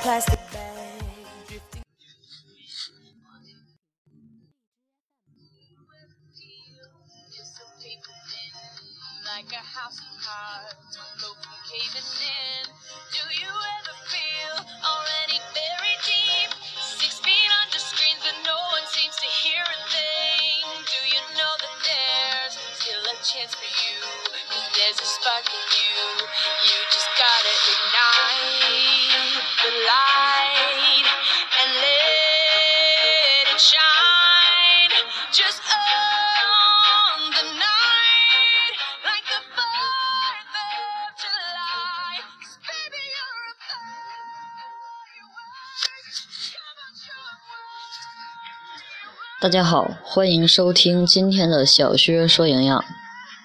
plastic bag. Do you ever feel already buried deep? Six feet under screens, but no one seems to hear a thing. Do you know that there's still a chance for you? Cause there's a spark in you. You just gotta ignite 大家好，欢迎收听今天的小薛说营养，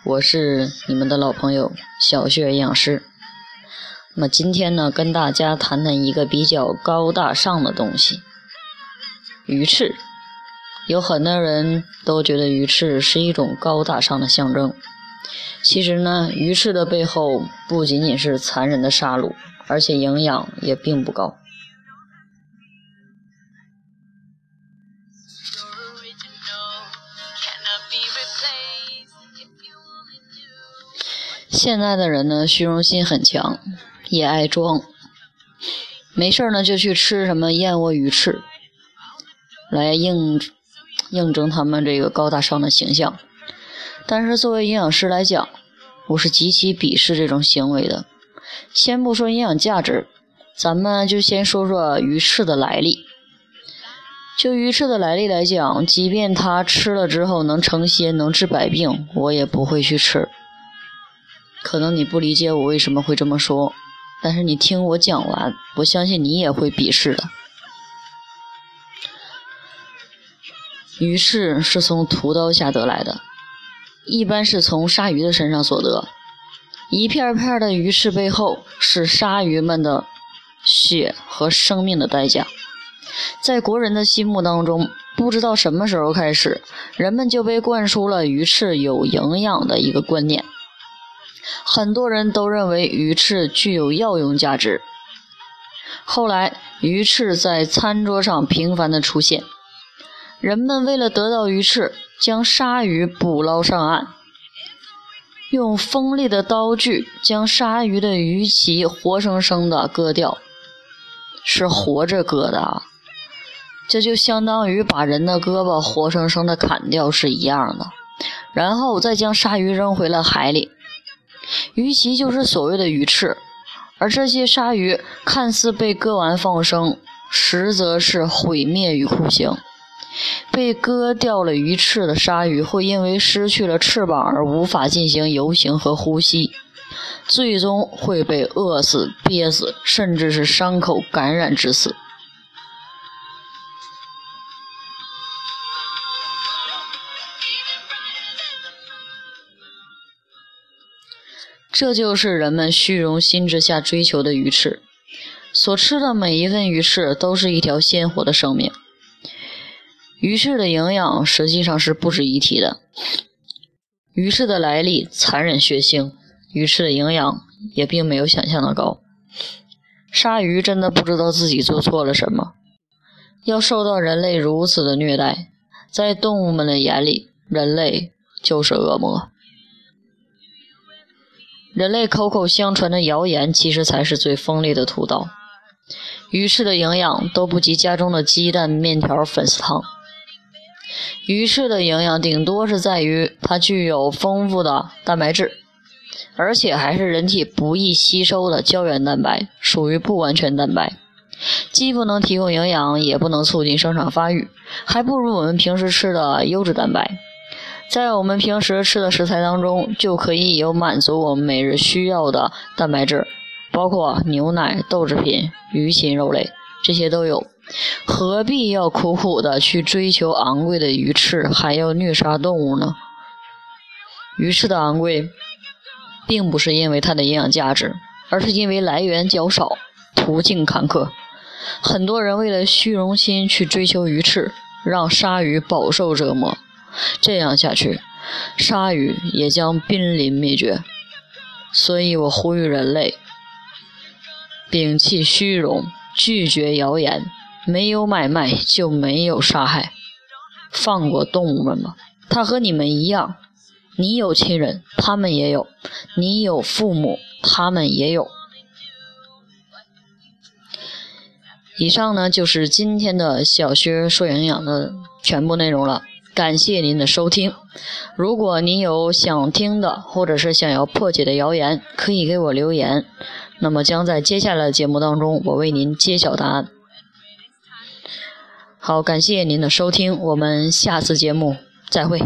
我是你们的老朋友小薛营养师。那么今天呢，跟大家谈谈一个比较高大上的东西——鱼翅。有很多人都觉得鱼翅是一种高大上的象征，其实呢，鱼翅的背后不仅仅是残忍的杀戮，而且营养也并不高。现在的人呢，虚荣心很强，也爱装，没事儿呢就去吃什么燕窝鱼翅，来印印证他们这个高大上的形象。但是作为营养师来讲，我是极其鄙视这种行为的。先不说营养价值，咱们就先说说鱼翅的来历。就鱼翅的来历来讲，即便它吃了之后能成仙、能治百病，我也不会去吃。可能你不理解我为什么会这么说，但是你听我讲完，我相信你也会鄙视的。鱼翅是从屠刀下得来的，一般是从鲨鱼的身上所得。一片片的鱼翅背后是鲨鱼们的血和生命的代价。在国人的心目当中，不知道什么时候开始，人们就被灌输了鱼翅有营养的一个观念。很多人都认为鱼翅具有药用价值。后来，鱼翅在餐桌上频繁的出现，人们为了得到鱼翅，将鲨鱼捕捞上岸，用锋利的刀具将鲨鱼的鱼鳍活生生的割掉，是活着割的啊！这就相当于把人的胳膊活生生的砍掉是一样的，然后再将鲨鱼扔回了海里。鱼鳍就是所谓的鱼翅，而这些鲨鱼看似被割完放生，实则是毁灭与酷刑。被割掉了鱼翅的鲨鱼会因为失去了翅膀而无法进行游行和呼吸，最终会被饿死、憋死，甚至是伤口感染致死。这就是人们虚荣心之下追求的鱼翅。所吃的每一份鱼翅都是一条鲜活的生命。鱼翅的营养实际上是不值一提的。鱼翅的来历残忍血腥，鱼翅的营养也并没有想象的高。鲨鱼真的不知道自己做错了什么，要受到人类如此的虐待，在动物们的眼里，人类就是恶魔。人类口口相传的谣言，其实才是最锋利的屠刀。鱼翅的营养都不及家中的鸡蛋、面条、粉丝汤。鱼翅的营养顶多是在于它具有丰富的蛋白质，而且还是人体不易吸收的胶原蛋白，属于不完全蛋白，既不能提供营养，也不能促进生长发育，还不如我们平时吃的优质蛋白。在我们平时吃的食材当中，就可以有满足我们每日需要的蛋白质，包括牛奶、豆制品、鱼禽肉类，这些都有。何必要苦苦的去追求昂贵的鱼翅，还要虐杀动物呢？鱼翅的昂贵，并不是因为它的营养价值，而是因为来源较少，途径坎坷。很多人为了虚荣心去追求鱼翅，让鲨鱼饱受折磨。这样下去，鲨鱼也将濒临灭绝。所以我呼吁人类，摒弃虚荣，拒绝谣言，没有买卖就没有杀害，放过动物们吧。他和你们一样，你有亲人，他们也有；你有父母，他们也有。以上呢就是今天的小薛说营养的全部内容了，感谢您的收听。如果您有想听的或者是想要破解的谣言，可以给我留言，那么将在接下来的节目当中我为您揭晓答案。好，感谢您的收听，我们下次节目再会。